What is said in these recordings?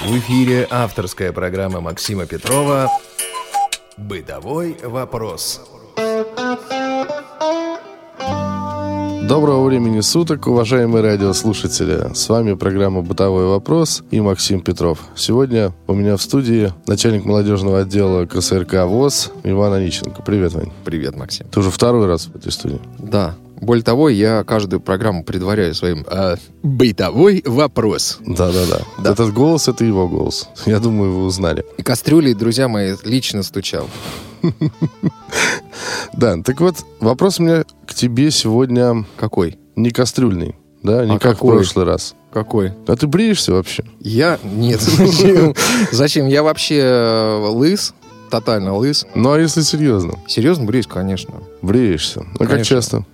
В эфире авторская программа Максима Петрова «Бытовой вопрос». Доброго времени суток, уважаемые радиослушатели. С вами программа «Бытовой вопрос» и Максим Петров. Сегодня у меня в студии начальник молодежного отдела КСРК ВОЗ Иван Онищенко. Привет, Вань. Привет, Максим. Ты уже второй раз в этой студии. Да. Более того, я каждую программу предваряю своим э, бытовой вопрос. Да-да-да. Да. Этот голос — это его голос. Я думаю, вы узнали. И кастрюли, друзья мои, лично стучал. Да, так вот, вопрос у меня к тебе сегодня Какой? не кастрюльный, да, не А как какой? в прошлый раз. Какой? А ты бреешься вообще? Я? Нет. Зачем? Зачем? Я вообще э, лыс, тотально лыс. Ну, а если серьезно? Серьезно бреюсь, конечно. Бреешься. Ну, как часто?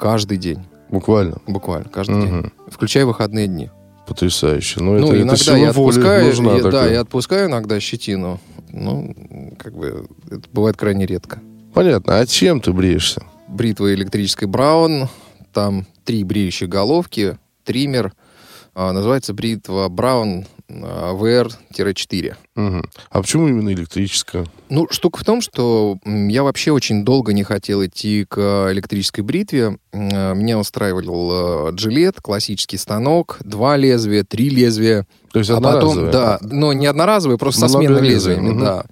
Каждый день. Bуквально. Буквально, каждый день. Мгм. Включая выходные дни. Потрясающе. Ну, Ну, это, это иногда сила я воли отпускаю, нужна я- да, я отпускаю иногда щетину. Ну, как бы, это бывает крайне редко. Понятно. А чем ты бреешься? бритва электрической Браун, там три бреющие головки, триммер. А, называется бритва Браун VR-4. Мгм. А почему именно электрическая? Ну, штука в том, что я вообще очень долго не хотел идти к электрической бритве. А, Меня устраивал джилет, классический станок, два лезвия, три лезвия. То есть А одноразовая? потом, да, но не одноразовые, просто Ну, со сменными много лезвиями, мгм. да.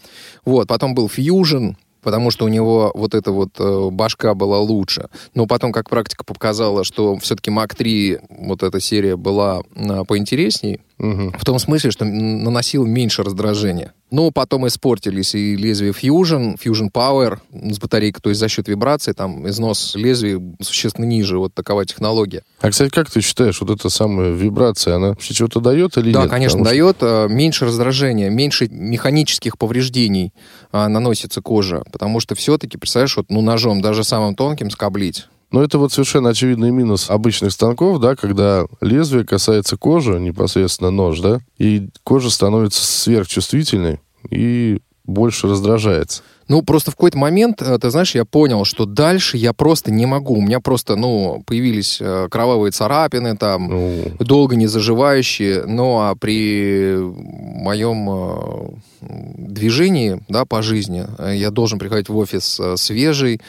Вот, потом был Fusion, потому что у него вот эта вот э, башка была лучше. Но потом, как практика показала, что все-таки Mac 3, вот эта серия была э, поинтересней, Мгм. в том смысле, что наносил меньше раздражения. Но потом испортились и лезвие Fusion, Fusion Power с батарейкой, то есть за счет вибрации, там износ лезвий существенно ниже, вот такова технология. А, кстати, как ты считаешь, вот эта самая вибрация, она вообще что-то дает или Да, нет? конечно, Потому что- дает э, меньше раздражения, меньше механических повреждений а, наносится коже. Потому что все-таки, представляешь, вот ну, ножом, даже самым тонким, скоблить. Но это вот совершенно очевидный минус обычных станков, да, когда лезвие касается кожи, непосредственно нож, да, и кожа становится сверхчувствительной и больше раздражается. Ну, просто в какой-то момент, э, ты знаешь, я понял, что дальше я просто не могу. У меня просто, ну, появились э, кровавые царапины там, Ну, долго не заживающие, но а при моем э, движении, да, по жизни, я должен приходить в офис свежий,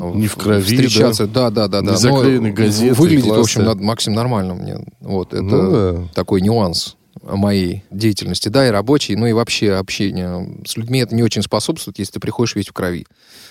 Не в крови, встречаться, да, да, да, да. Не заклеенной Но газетой, Выглядит, в общем, над- Максим нормально мне. Вот это ну да. такой нюанс моей деятельности, да, и рабочей, ну и вообще общение с людьми это не очень способствует, если ты приходишь весь в крови,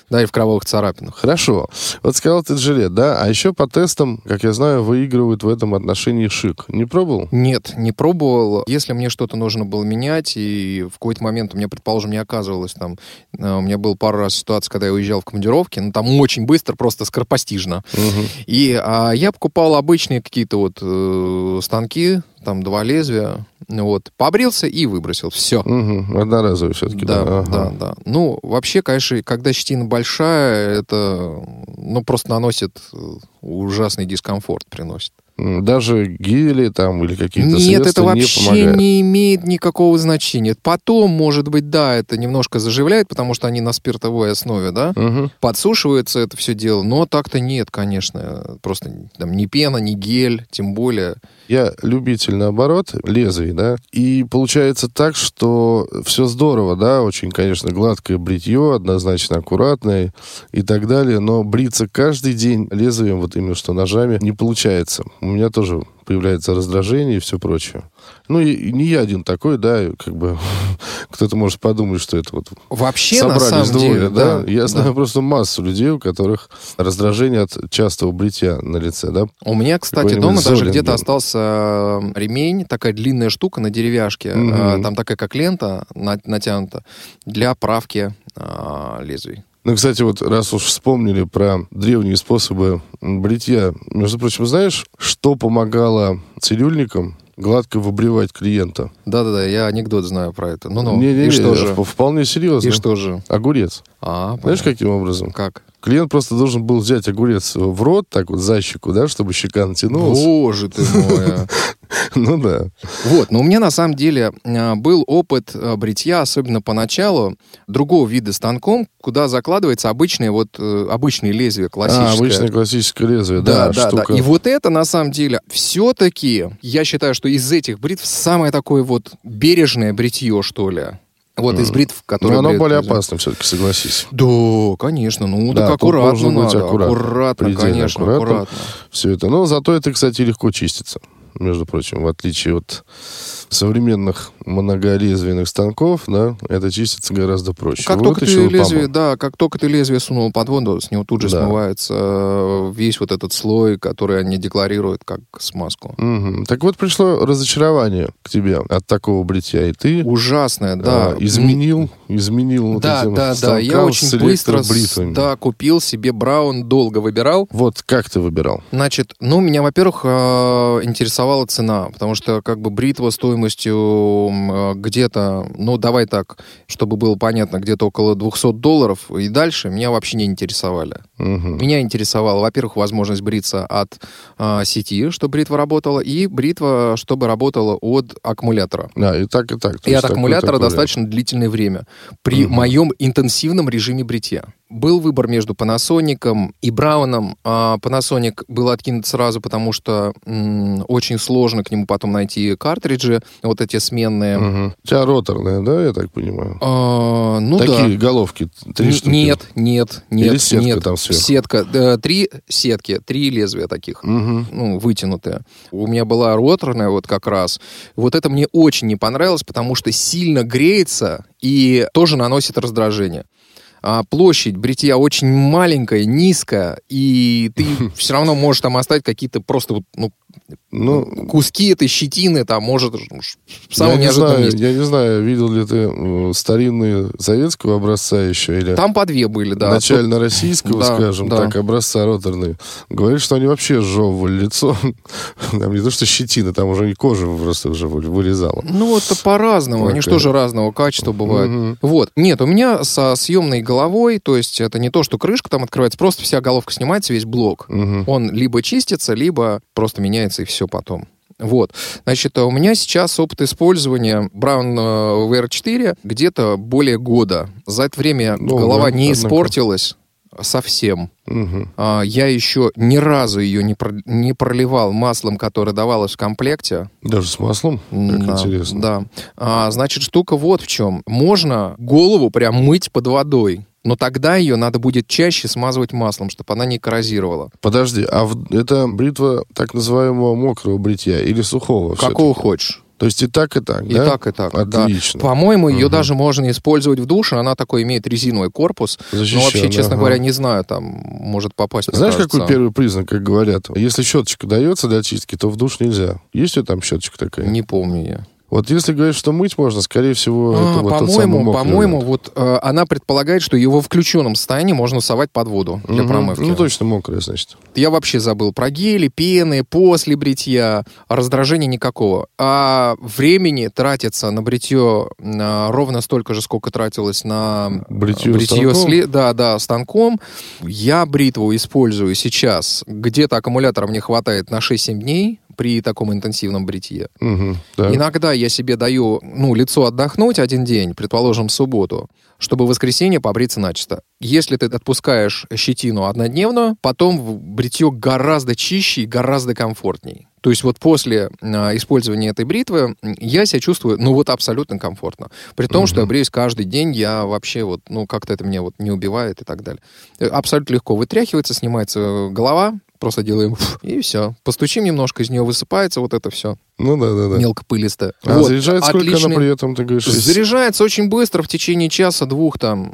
да, и в кровавых царапинах. Хорошо. Вот сказал ты жилет, да? А еще по тестам, как я знаю, выигрывает в этом отношении шик. Не пробовал? Нет, не пробовал. Если мне что-то нужно было менять, и в какой-то момент у меня, предположим, не оказывалось там... э, У меня был пару раз ситуация, когда я уезжал в командировки, ну, там очень быстро, просто скоропостижно. Мгм. И а, я покупал обычные какие-то вот э, станки, там два лезвия, вот, побрился и выбросил. Все. Мгм. Одноразовый все-таки, да? Да, Ага. да, да. Ну, вообще, конечно, когда щетина большая, это, ну, просто наносит э, ужасный дискомфорт, приносит. Даже гели там или какие-то Нет, средства это не вообще помогают. не имеет никакого значения. Потом, может быть, да, это немножко заживляет, потому что они на спиртовой основе, да, Мгм. подсушивается это все дело, но так-то нет, конечно. Просто там ни пена, ни гель, тем более. Я любитель, наоборот, лезвий, да, и получается так, что все здорово, да, очень, конечно, гладкое бритье, однозначно аккуратное и так далее, но бриться каждый день лезвием, вот именно что ножами, не получается. У меня тоже появляется раздражение и все прочее. Ну, и, и не я один такой, да, как бы кто-то может подумать, что это вот Вообще, на собрались самом двое, деле, да? да. Я да. знаю просто массу людей, у которых раздражение от частого бритья на лице, да? У меня, кстати, дома даже где-то остался э, ремень, такая длинная штука на деревяшке, э, там такая как лента на- натянута для правки э, лезвий. Ну, кстати, вот раз уж вспомнили про древние способы бритья, между прочим, знаешь, что помогало цирюльникам гладко выбривать клиента? Да-да-да, я анекдот знаю про это. Ну-ну, Не-не-не, и что же? вп- Вполне серьезно. И что же? Огурец. А, Знаешь, понятно. каким образом? Как? Клиент просто должен был взять огурец в рот, так вот, за щеку, да, чтобы щека натянулась. Боже ты мой. а. Ну да. Вот, но у меня на самом деле а, был опыт а, бритья, особенно поначалу, другого вида станком, куда закладывается обычные вот э, обычные лезвия классическое. А, обычное классическое лезвие, Да, да, да, да. штука. И вот это, на самом деле, все-таки, я считаю, что из этих бритв самое такое вот бережное бритье, что ли. Вот из бритв, которые... Но оно более опасно все-таки, согласись. Да, конечно. Ну, Да, так аккуратно быть надо. аккуратно. Аккуратно, конечно, аккуратно. аккуратно. Все это. Но зато это, кстати, легко чистится. Между прочим, в отличие от современных многолезвийных станков, да, это чистится гораздо проще. Как только ты лезвие, да, как только ты лезвие сунул под воду, с него тут же Да. смывается э, весь вот этот слой, который они декларируют как смазку. Мгм. Так вот, пришло разочарование к тебе от такого бритья, и ты Ужасное, да. а, изменил, изменил вот Да, этим да, да. Я очень быстро да, купил себе Браун, долго выбирал. Вот как ты выбирал? Значит, ну, меня, во-первых, э, интересовала цена, потому что как бы бритва стоимостью э, где-то, ну, давай так, чтобы было понятно, где-то около 200 долларов и дальше меня вообще не интересовали. Мгм. Меня интересовала, во-первых, возможность бриться от а, сети, чтобы бритва работала, и бритва, чтобы работала от аккумулятора. Да, и так, и так. И от аккумулятора такой достаточно длительное время при Мгм. моем интенсивном режиме бритья. Был выбор между Panasonic и Брауном. А Panasonic был откинут сразу, потому что м, очень сложно к нему потом найти картриджи, вот эти сменные. Мгм. У тебя роторная, да, я так понимаю? А, ну Такие да. головки, три Н- штуки. Нет, нет, нет. Или сетка нет. там сверху? Сетка. э, Три сетки, три лезвия таких. Мгм. ну, вытянутая. У меня была роторная вот как раз. Вот это мне очень не понравилось, потому что сильно греется и тоже наносит раздражение. А площадь бритья очень маленькая, низкая, и ты все равно можешь там оставить какие-то просто вот, ну, Ну, куски этой щетины, там, может, в я самом не, неожиданном знаю, месте. я не знаю, видел ли ты э, старинные советского образца еще или Там по две были, да. начально-российского, Да, скажем да. так, образца роторные. Говорит, что они вообще сжевывали лицо. Там не то, что щетина, там уже и кожа просто уже вы- вылезала. Ну, это по-разному. Они же тоже разного качества бывают. Вот. Нет, у меня со съемной головой, то есть это не то, что крышка там открывается, просто вся головка снимается, весь блок. Он либо чистится, либо просто меняется и все потом. Вот. Значит, у меня сейчас опыт использования Brown э, VR4 где-то более года. За это время Долго, голова не однако. испортилась совсем. А, Я еще ни разу ее не, про- не проливал маслом, которое давалось в комплекте. Даже с маслом? Как Да, интересно. Да. А, значит, штука вот в чем. Можно голову прям мыть под водой. Но тогда ее надо будет чаще смазывать маслом, чтобы она не коррозировала. Подожди, а в- это бритва так называемого мокрого бритья или сухого? Какого хочешь. То есть и так, и так, И да? так, и так. да. Отлично. По-моему, ее Мгм. даже можно использовать в душе. Она такой имеет резиновый корпус. Но вообще, честно ага. говоря, не знаю, там может попасть. Знаешь, кажется. какой первый признак, как говорят? Если щеточка дается для чистки, то в душ нельзя. Есть тебя там щеточка такая? Не помню я. Вот если говоришь, что мыть можно, скорее всего, А, это вот по-моему, по-моему, вот э, она предполагает, что его в включенном состоянии можно совать под воду для Мгм. промывки. Ну, точно мокрая, значит. Я вообще забыл про гели, пены, после бритья, раздражения никакого. А времени тратится на бритье а, ровно столько же, сколько тратилось на Бритье бритье станком? сли- да, да, станком. Я бритву использую сейчас. Где-то аккумулятора мне хватает на 6-7 дней при таком интенсивном бритье. Мгм, да. Иногда я себе даю, ну, лицо отдохнуть один день, предположим, в субботу, чтобы в воскресенье побриться начисто. Если ты отпускаешь щетину однодневную, потом бритье гораздо чище и гораздо комфортней. То есть вот после а, использования этой бритвы я себя чувствую, ну вот абсолютно комфортно. При том, что я бреюсь каждый день, я вообще вот, ну как-то это меня вот не убивает и так далее. Э, Абсолютно легко вытряхивается, снимается э, голова, просто делаем и все. Постучим немножко, из нее высыпается вот это все Ну да, да, да. мелкопылистое. А Вот, заряжает сколько отличный- она при этом, ты говоришь? Заряжается очень быстро, в течение часа-двух там.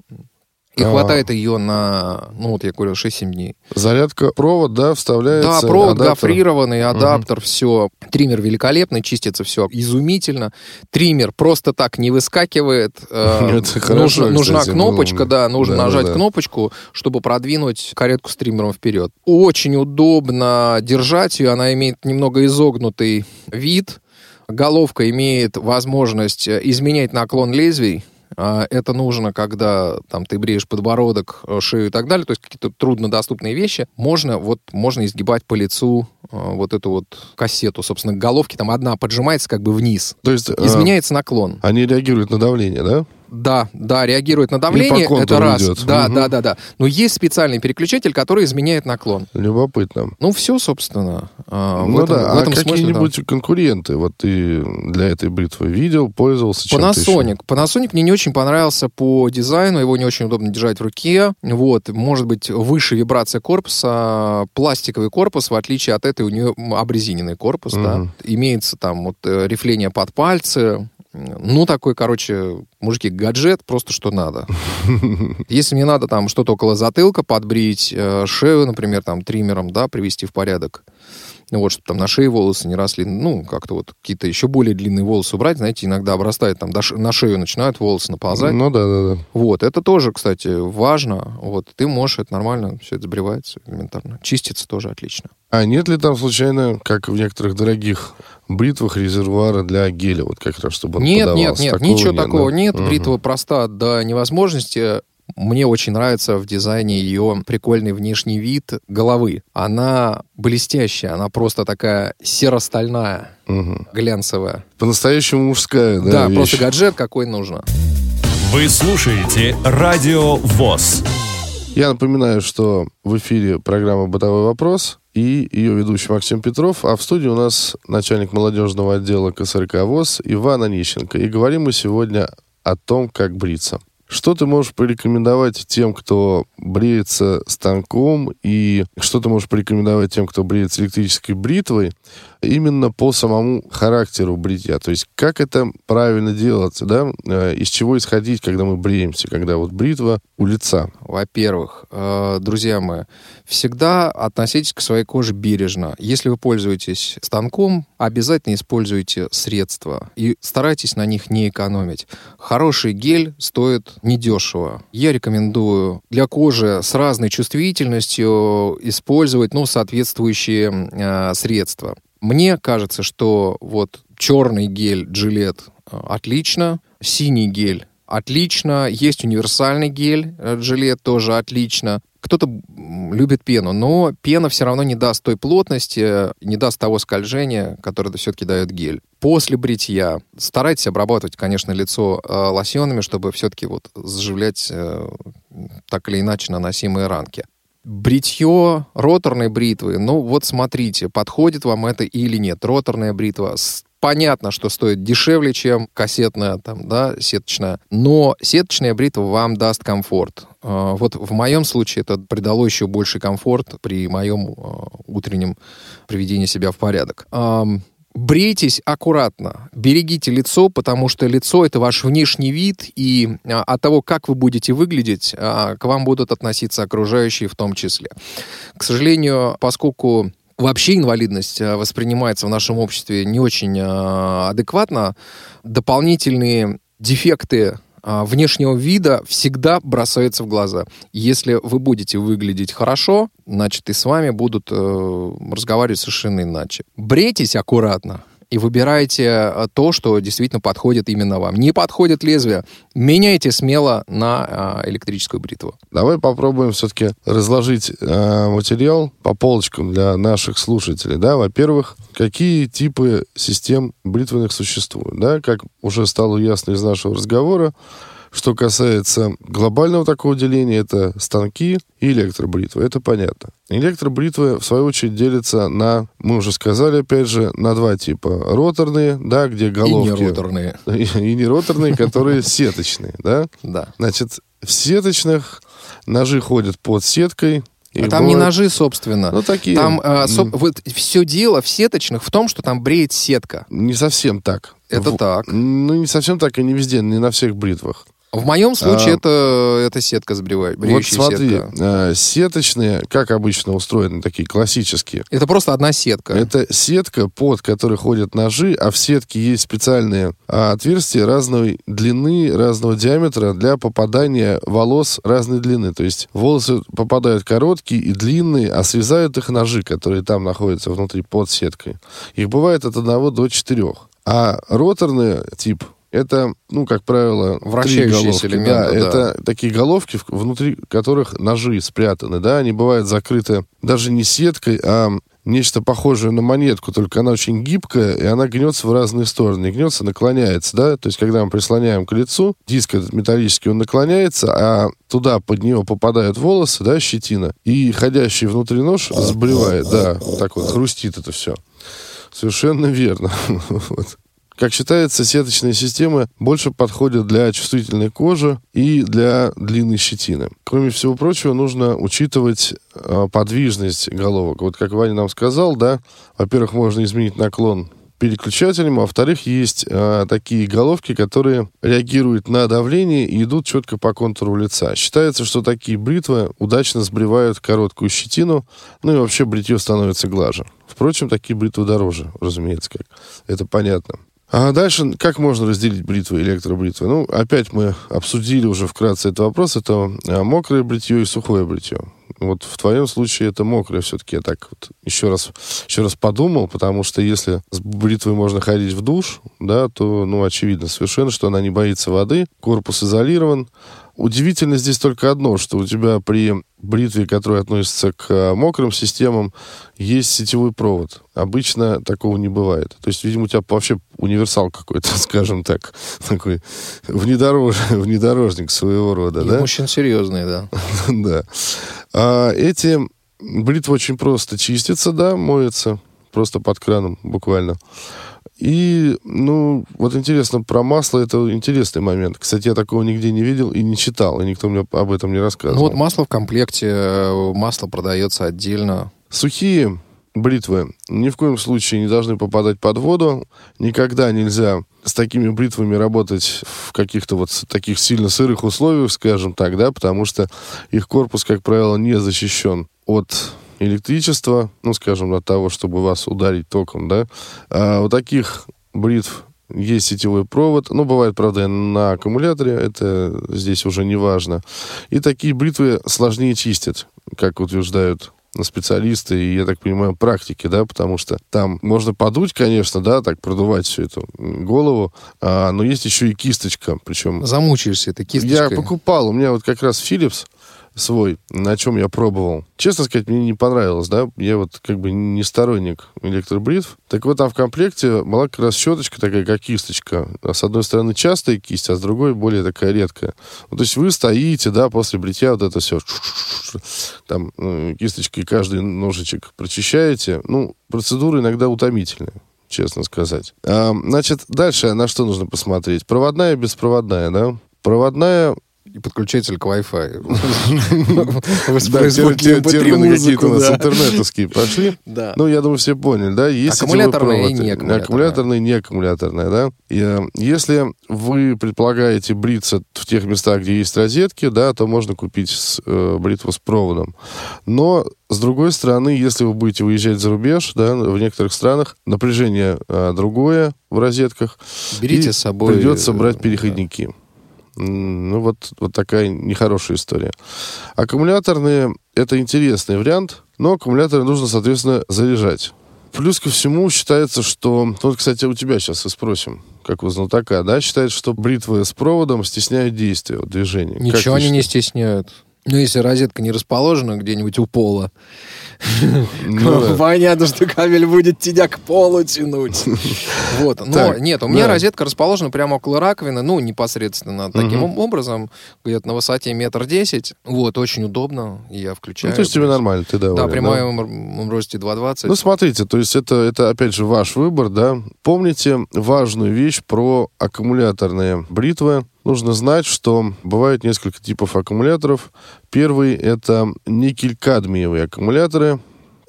И А. хватает ее на, ну вот я говорю, 6-7 дней. Зарядка, провод, да, вставляется. Да, провод адаптер. гофрированный, адаптер, все. Триммер великолепный, чистится все изумительно. Триммер просто так не выскакивает. Э, хорошо, нужна, нужна кнопочка, да, нужно Да, да, нажать да. кнопочку, чтобы продвинуть каретку с триммером вперед. Очень удобно держать ее, она имеет немного изогнутый вид. Головка имеет возможность э, изменять наклон лезвий. А, Это нужно, когда там ты бреешь подбородок, э, шею и так далее, то есть какие-то труднодоступные вещи. Можно вот можно изгибать по лицу э, вот эту вот кассету, собственно, к головке там одна поджимается как бы вниз. То есть э, Изменяется наклон. они реагируют на давление, да? Да, да, реагирует на давление, это раз. идет. Да, Мгм. да, да, да. Но есть специальный переключатель, который изменяет наклон. Любопытно. Ну, все, собственно. а, в ну этом- да, в а этом да. какие-нибудь конкуренты вот ты для этой бритвы видел, пользовался чем-то еще? Panasonic. Panasonic мне не очень понравился по дизайну, его не очень удобно держать в руке. Вот, может быть, выше вибрация корпуса, пластиковый корпус, в отличие от этой у нее обрезиненный корпус, да. Мгм. Имеется там вот э, рифление под пальцы, ну, такой, короче, мужики, гаджет просто что надо. Если мне надо там что-то около затылка подбрить, э, шею, например, там триммером, да, привести в порядок, ну, вот, чтобы там на шее волосы не росли, ну, как-то вот какие-то еще более длинные волосы убрать, знаете, иногда обрастает там, на шею начинают волосы наползать. Ну да, да, да. Вот, это тоже, кстати, важно. Вот, ты можешь, это нормально, все это сбривается элементарно. Чистится тоже отлично. А нет ли там случайно, как в некоторых дорогих бритвах, резервуара для геля, вот как раз, чтобы он Нет, нет, подавался? нет, Такого ничего такого да? нет. Мгм. Бритва проста до невозможности. Мне очень нравится в дизайне ее прикольный внешний вид головы. Она блестящая, она просто такая серо-стальная, Мгм. глянцевая. По-настоящему мужская, да, Да, вещь. просто гаджет какой нужно. Вы слушаете Радио ВОЗ. Я напоминаю, что в эфире программа «Бытовой вопрос» и ее ведущий Максим Петров, а в студии у нас начальник молодежного отдела КСРК ВОЗ Иван Онищенко. И говорим мы сегодня о том, как бриться. Что ты можешь порекомендовать тем, кто бреется станком, и что ты можешь порекомендовать тем, кто бреется электрической бритвой, именно по самому характеру бритья? То есть как это правильно делаться, да? Э, Из чего исходить, когда мы бреемся, когда вот бритва у лица? Во-первых, э, друзья мои, всегда относитесь к своей коже бережно. Если вы пользуетесь станком, обязательно используйте средства и старайтесь на них не экономить. Хороший гель стоит недешево. Я рекомендую для кожи с разной чувствительностью использовать ну, соответствующие э, средства. Мне кажется, что вот черный гель Gillette э, отлично, синий гель отлично, есть универсальный гель э, Gillette тоже отлично. Кто-то любит пену, но пена все равно не даст той плотности, э, не даст того скольжения, которое все-таки дает гель. После бритья старайтесь обрабатывать, конечно, лицо э, лосьонами, чтобы все-таки вот заживлять э, так или иначе наносимые ранки. Бритье роторной бритвы, ну вот смотрите, подходит вам это или нет. Роторная бритва, понятно, что стоит дешевле, чем кассетная, там, да, сеточная, но сеточная бритва вам даст комфорт. Э, Вот в моем случае это придало еще больший комфорт при моем э, утреннем приведении себя в порядок. Брейтесь аккуратно, берегите лицо, потому что лицо это ваш внешний вид, и а, от того, как вы будете выглядеть, а, к вам будут относиться окружающие в том числе. К сожалению, поскольку вообще инвалидность а, воспринимается в нашем обществе не очень адекватно, дополнительные дефекты внешнего вида всегда бросаются в глаза. Если вы будете выглядеть хорошо, значит и с вами будут э, разговаривать совершенно иначе. Брейтесь аккуратно и выбирайте э, то, что действительно подходит именно вам. Не подходит лезвие, меняйте смело на э, электрическую бритву. Давай попробуем все-таки разложить э, материал по полочкам для наших слушателей. Да? Во-первых, какие типы систем бритвенных существуют? Да? Как уже стало ясно из нашего разговора, что касается глобального такого деления, это станки и электробритвы. Это понятно. Электробритвы, в свою очередь, делятся на, мы уже сказали, опять же, на два типа. Роторные, да, где головки... И не роторные. И, и не роторные, которые сеточные, да? Да. Значит, в сеточных ножи ходят под сеткой. и А там не бывает- ножи, собственно. Ну, такие. Там э, м, соб- вот все дело в сеточных в том, что там бреет сетка. Не совсем так. Это В- так. Ну, не совсем так, и не везде, не на всех бритвах. В моем случае А, это, это сетка сбривает, Вот смотри, сетка. э, сеточные, как обычно устроены, такие классические. Это просто одна сетка. Это сетка, под которой ходят ножи, а в сетке есть специальные а, отверстия разной длины, разного диаметра для попадания волос разной длины. То есть волосы попадают короткие и длинные, а срезают их ножи, которые там находятся внутри под сеткой. Их бывает от одного до четырех. А роторный тип это, ну, как правило, Вращающиеся элементы, да, да. это такие головки, внутри которых ножи спрятаны, да, они бывают закрыты даже не сеткой, а нечто похожее на монетку, только она очень гибкая, и она гнется в разные стороны. И гнется, наклоняется, да, то есть когда мы прислоняем к лицу, диск этот металлический, он наклоняется, а туда под него попадают волосы, да, щетина, и ходящий внутри нож сбривает, да, вот так вот хрустит это все. Совершенно верно. Вот. Как считается, сеточные системы больше подходят для чувствительной кожи и для длинной щетины. Кроме всего прочего, нужно учитывать э, подвижность головок. Вот как Ваня нам сказал, да, во-первых, можно изменить наклон переключателем, а во-вторых, есть э, такие головки, которые реагируют на давление и идут четко по контуру лица. Считается, что такие бритвы удачно сбривают короткую щетину, ну и вообще бритье становится глаже. Впрочем, такие бритвы дороже, разумеется, как это понятно. А дальше, как можно разделить бритвы электробритвы? Ну, опять мы обсудили уже вкратце этот вопрос. Это а, мокрое бритье и сухое бритье. Вот в твоем случае это мокрое все-таки. Я так вот еще раз, еще раз подумал, потому что если с бритвой можно ходить в душ, да, то, ну, очевидно совершенно, что она не боится воды, корпус изолирован. Удивительно здесь только одно, что у тебя при бритве, которая относится к а, мокрым системам, есть сетевой провод. Обычно такого не бывает. То есть, видимо, у тебя вообще универсал какой-то, скажем так, такой внедорож... внедорожник своего рода, И да? мужчин серьезные, да. да. А эти бритвы очень просто чистятся, да, моются просто под краном буквально. И, ну, вот интересно, про масло это интересный момент. Кстати, я такого нигде не видел и не читал, и никто мне об этом не рассказывал. Ну вот масло в комплекте, э, масло продается отдельно. Сухие бритвы ни в коем случае не должны попадать под воду. Никогда нельзя с такими бритвами работать в каких-то вот таких сильно сырых условиях, скажем так, да, потому что их корпус, как правило, не защищен от электричества, ну, скажем, от того, чтобы вас ударить током, да. А у таких бритв есть сетевой провод. Ну, бывает, правда, на аккумуляторе. Это здесь уже не важно. И такие бритвы сложнее чистят, как утверждают специалисты и, я так понимаю, практики, да, потому что там можно подуть, конечно, да, так продувать всю эту голову, а, но есть еще и кисточка, причем Замучаешься этой я кисточкой. покупал, у меня вот как раз Philips свой, на чем я пробовал. Честно сказать, мне не понравилось, да, я вот как бы не сторонник электробритв. Так вот, там в комплекте была как раз щеточка такая, как кисточка. А С одной стороны частая кисть, а с другой более такая редкая. Ну, то есть вы стоите, да, после бритья вот это все, там э, кисточкой каждый ножичек прочищаете. Ну, процедура иногда утомительная честно сказать. А, значит, дальше на что нужно посмотреть? Проводная беспроводная, да? Проводная И подключатель к Wi-Fi. Да, Воспроизводит тер- MP3 термины какие-то у нас да. интернетовские пошли. Да. Ну, я думаю, все поняли, да? Аккумуляторная и провод. неаккумуляторная. Аккумуляторная и неаккумуляторная, да? Э, если вы предполагаете бриться в тех местах, где есть розетки, да, то можно купить э, бритву с проводом. Но, с другой стороны, если вы будете выезжать за рубеж, да, в некоторых странах напряжение э, другое в розетках. Берите с собой... Придется э, брать да. переходники. М, Ну, вот, вот такая нехорошая история. Аккумуляторные — это интересный вариант, но аккумуляторы нужно, соответственно, заряжать. Плюс ко всему считается, что... ну, Вот, кстати, у тебя сейчас и спросим, как у знатока, да? Считается, что бритвы с проводом стесняют действие, движение. Ничего они не стесняют. Ну, если розетка не расположена где-нибудь у пола. Понятно, что кабель будет тебя к полу тянуть. Вот. Но нет, у меня розетка расположена прямо около раковины, ну, непосредственно таким образом, где-то на высоте метр десять. Вот, очень удобно, я включаю. Ну, то есть тебе нормально, ты доволен, Да, при моем росте 2,20. Ну, смотрите, то есть это, это, опять же, ваш выбор, да. Помните важную вещь про аккумуляторные бритвы. Нужно знать, что бывает несколько типов аккумуляторов. Первый — это никель-кадмиевые аккумуляторы.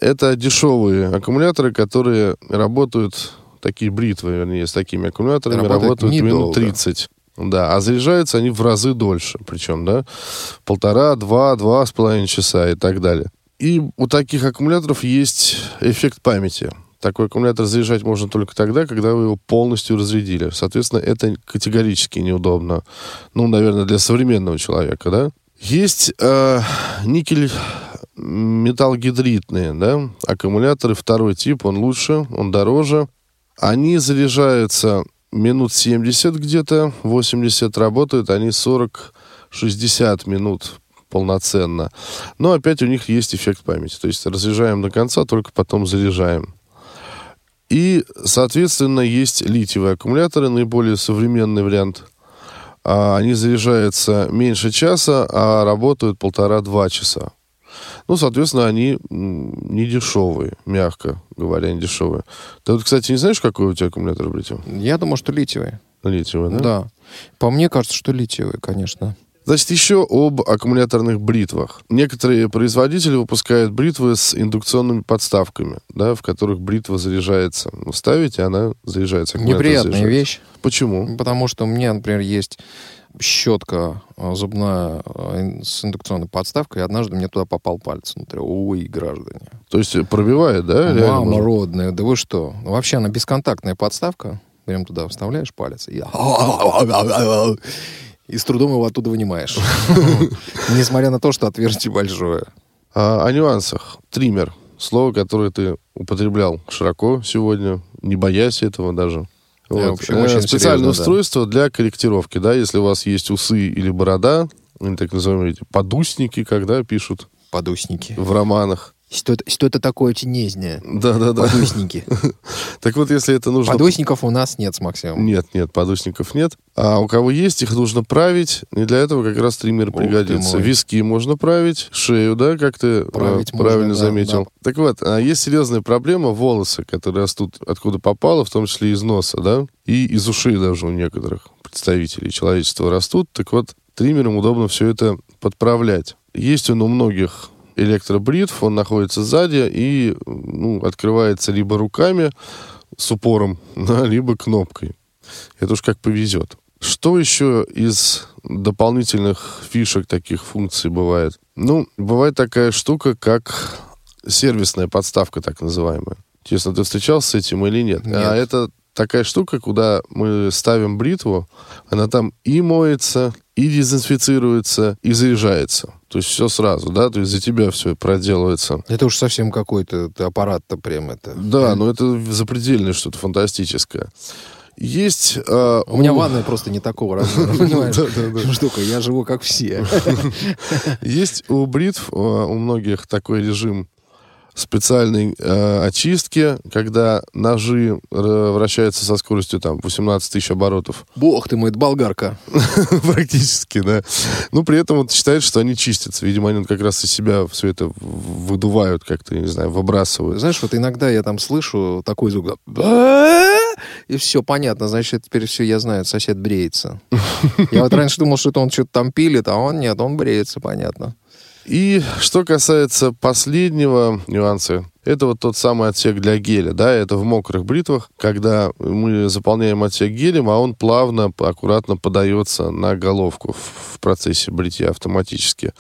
Это дешевые аккумуляторы, которые работают, такие бритвы, вернее, с такими аккумуляторами Работают работают минут недолго. 30. Да, а заряжаются они в разы дольше, причем, да, полтора, два, два с половиной часа и так далее. И у таких аккумуляторов есть эффект памяти. Такой аккумулятор заряжать можно только тогда, когда вы его полностью разрядили. Соответственно, это категорически неудобно. Ну, наверное, для современного человека, да? Есть э, никель металлогидритные, да, аккумуляторы, второй тип, он лучше, он дороже. Они заряжаются минут 70 где-то, 80 работают, они 40-60 минут полноценно. Но опять у них есть эффект памяти. То есть разряжаем до конца, только потом заряжаем. И, соответственно, есть литиевые аккумуляторы, наиболее современный вариант. А, они заряжаются меньше часа, а работают полтора-два часа. Ну, соответственно, они не дешевые, мягко говоря, не дешевые. Ты вот, кстати, не знаешь, какой у тебя аккумулятор литиевый? Я думаю, что литиевый. Литиевый, да? Да. По мне кажется, что литиевый, конечно. Значит, еще об аккумуляторных бритвах. Некоторые производители выпускают бритвы с индукционными подставками, да, в которых бритва заряжается. Ну, ставите, она заряжается. Неприятная заряжается. вещь. Почему? Потому что у меня, например, есть щетка э, зубная э, с индукционной подставкой, и однажды мне туда попал палец внутрь. Ой, граждане. То есть пробивает, да? Мама можно? родная, да вы что? Ну, Вообще она бесконтактная подставка. Прям туда вставляешь палец, и я... И с трудом его оттуда вынимаешь. Несмотря на то, что отверстие большое. А, о нюансах. Триммер. Слово, которое ты употреблял широко сегодня, не боясь этого даже. Общем, Э, очень Специальное серьезно, да. устройство для корректировки, да, если у вас есть усы или борода, или так называемые подусники, когда пишут Подусники. в романах. Что-то, что-то такое тенезное. Да-да-да. Подусники. Так вот, если это нужно... Подусников у нас нет с Максимом. Нет, нет, подусников нет. А у кого есть, их нужно править. И для этого как раз триммер Ух пригодится. Виски можно править, шею, да, как ты э, Править можно, правильно да, заметил. да. Так вот, а есть серьезная проблема волосы, которые растут откуда попало, в том числе из носа, да, и из ушей даже у некоторых представителей человечества растут. Так вот, триммером удобно все это подправлять. Есть он у многих электробритв, он находится сзади и ну, открывается либо руками с упором, да, либо кнопкой. Это уж как повезет. Что еще из дополнительных фишек таких функций бывает? Ну, бывает такая штука, как сервисная подставка, так называемая. Честно, ты встречался с этим или нет? Нет. А это такая штука, куда мы ставим бритву, она там и моется, и дезинфицируется, и заряжается. То есть все сразу, да? То есть за тебя все проделывается. Это уж совсем какой-то аппарат-то прям это. Да, но это запредельное что-то фантастическое. Есть... э, У меня ванная просто не такого размера, понимаешь? Штука, я живу как все. Есть у бритв, э, у многих такой режим специальной э, очистки, когда ножи э, вращаются со скоростью там 18 тысяч оборотов. Бог ты мой, это болгарка. Практически, да. Ну, при этом вот считают, что они чистятся. Видимо, они как раз из себя все это выдувают как-то, я не знаю, выбрасывают. Знаешь, вот иногда я там слышу такой звук, и все понятно, значит, теперь все я знаю, сосед бреется. Я вот раньше думал, что это он что-то там пилит, а он нет, он бреется, понятно. И что касается последнего нюанса, это вот тот самый отсек для геля, да, это в мокрых бритвах, когда мы заполняем отсек гелем, а он плавно, аккуратно подается на головку в процессе бритья автоматически.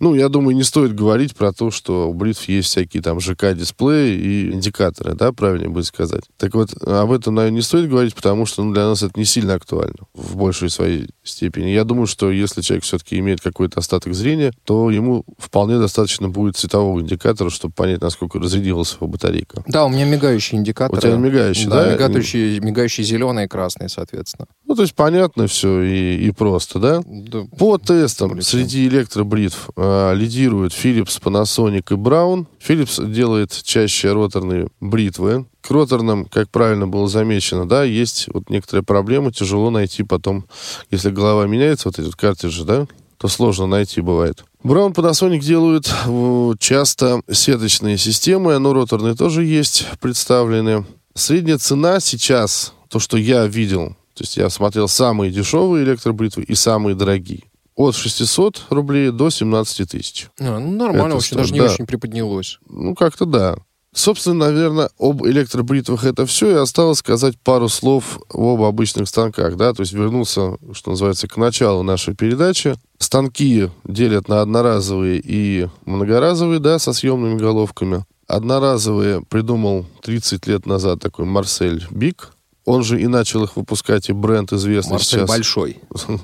Ну, я думаю, не стоит говорить про то, что у бритв есть всякие там ЖК-дисплеи и индикаторы, да, правильнее будет сказать. Так вот, об этом, наверное, не стоит говорить, потому что ну, для нас это не сильно актуально в большей своей степени. Я думаю, что если человек все-таки имеет какой-то остаток зрения, то ему вполне достаточно будет цветового индикатора, чтобы понять, насколько разрядилась его батарейка. Да, у меня мигающие индикаторы. У тебя мигающие, да? мигающие, мигающие зеленые и красные, соответственно. Ну, то есть понятно все и, и просто, да? Да. По тестам Более среди электробритв э, лидируют Philips, Panasonic и Brown. Philips делает чаще роторные бритвы. К роторным, как правильно было замечено, да, есть вот некоторые проблемы, тяжело найти потом, если голова меняется, вот эти вот картриджи, да, то сложно найти бывает. Brown Panasonic делают э, часто сеточные системы, но роторные тоже есть представлены. Средняя цена сейчас, то, что я видел, то есть я смотрел самые дешевые электробритвы и самые дорогие. От 600 рублей до 17 тысяч. А, ну, нормально, Это вообще даже не да. очень приподнялось. Ну, как-то да. Собственно, наверное, об электробритвах это все. И осталось сказать пару слов об обычных станках. Да? То есть вернулся, что называется, к началу нашей передачи. Станки делят на одноразовые и многоразовые, да, со съемными головками. Одноразовые придумал 30 лет назад такой Марсель Бик. Он же и начал их выпускать, и бренд известный Марсель сейчас. большой.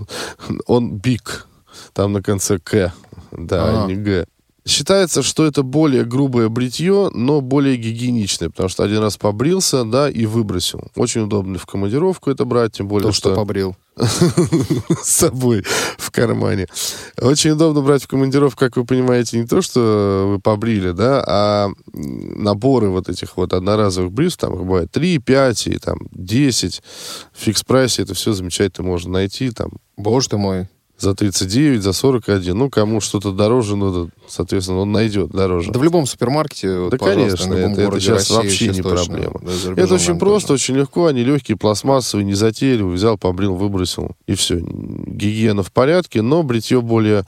Он Бик. Там на конце К. Да, А. а не Г. Считается, что это более грубое бритье, но более гигиеничное, потому что один раз побрился, да, и выбросил. Очень удобно в командировку это брать, тем более, То, что побрил. С собой в кармане. Очень удобно брать в командировку, как вы понимаете, не то, что вы побрили, да, а наборы вот этих вот одноразовых брюс, там их бывает 3, 5 и там 10. В фикс-прайсе это все замечательно можно найти, там Боже ты мой. За 39, за 41. Ну, кому что-то дороже, ну, соответственно, он найдет дороже. Да в любом супермаркете, Да, конечно, это- это щас России вообще не точно. проблема. Да, Это очень просто, тоже. очень легко. Они легкие, пластмассовые, незатейливые. Взял, побрил, выбросил. И все. Гигиена в порядке, но бритье более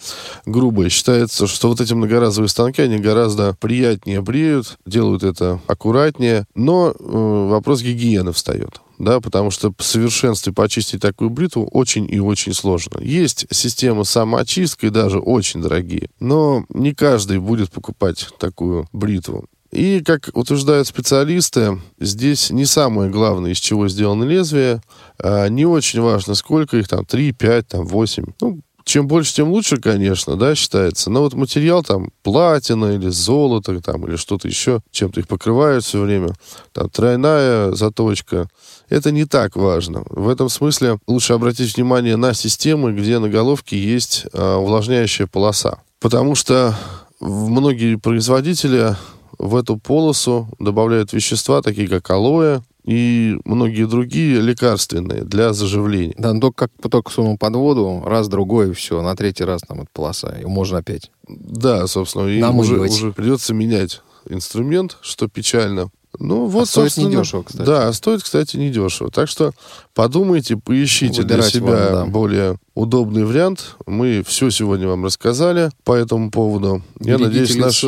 грубое. Считается, что вот эти многоразовые станки, они гораздо приятнее бреют, делают это аккуратнее. Но э, вопрос гигиены встает. Да, потому что в совершенстве почистить такую бритву очень и очень сложно. Есть системы самоочистки, даже очень дорогие, но не каждый будет покупать такую бритву. И, как утверждают специалисты, здесь не самое главное, из чего сделано лезвие. А, не очень важно, сколько их там, 3, 5, там, 8. Ну, чем больше, тем лучше, конечно, да, считается. Но вот материал там платина или золото там, или что-то еще, чем-то их покрывают все время. Там тройная заточка. Это не так важно. В этом смысле лучше обратить внимание на системы, где на головке есть а, увлажняющая полоса. Потому что многие производители в эту полосу добавляют вещества, такие как алоэ и многие другие лекарственные для заживления. Да, ну только как только сунул под воду, раз, другой, и все, на третий раз там эта полоса, и можно опять. Да, собственно, и уже, уже придется менять инструмент, что печально. Ну, вот, А стоит недешево, кстати. Да, стоит, кстати, недешево. Так что подумайте, поищите для Выбирать себя вам, да. более удобный вариант. Мы все сегодня вам рассказали по этому поводу. Я Берегите надеюсь, наш...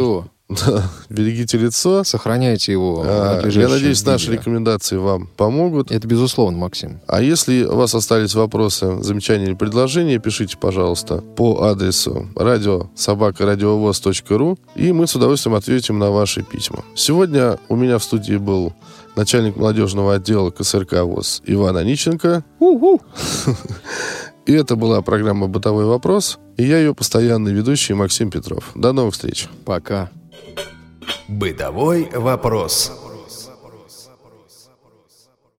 Да, берегите лицо. сохраняйте его. А, Я надеюсь, наши рекомендации вам помогут. Это безусловно, Максим. А если у вас остались вопросы, замечания или предложения, пишите, пожалуйста, по адресу радиособакарадиовоз.ру, и мы с удовольствием ответим на ваши письма. Сегодня у меня в студии был начальник молодежного отдела КСРК ВОЗ Иван Аниченко. И это была программа «Бытовой вопрос», и я ее постоянный ведущий Максим Петров. До новых встреч. Пока. Бытовой вопрос.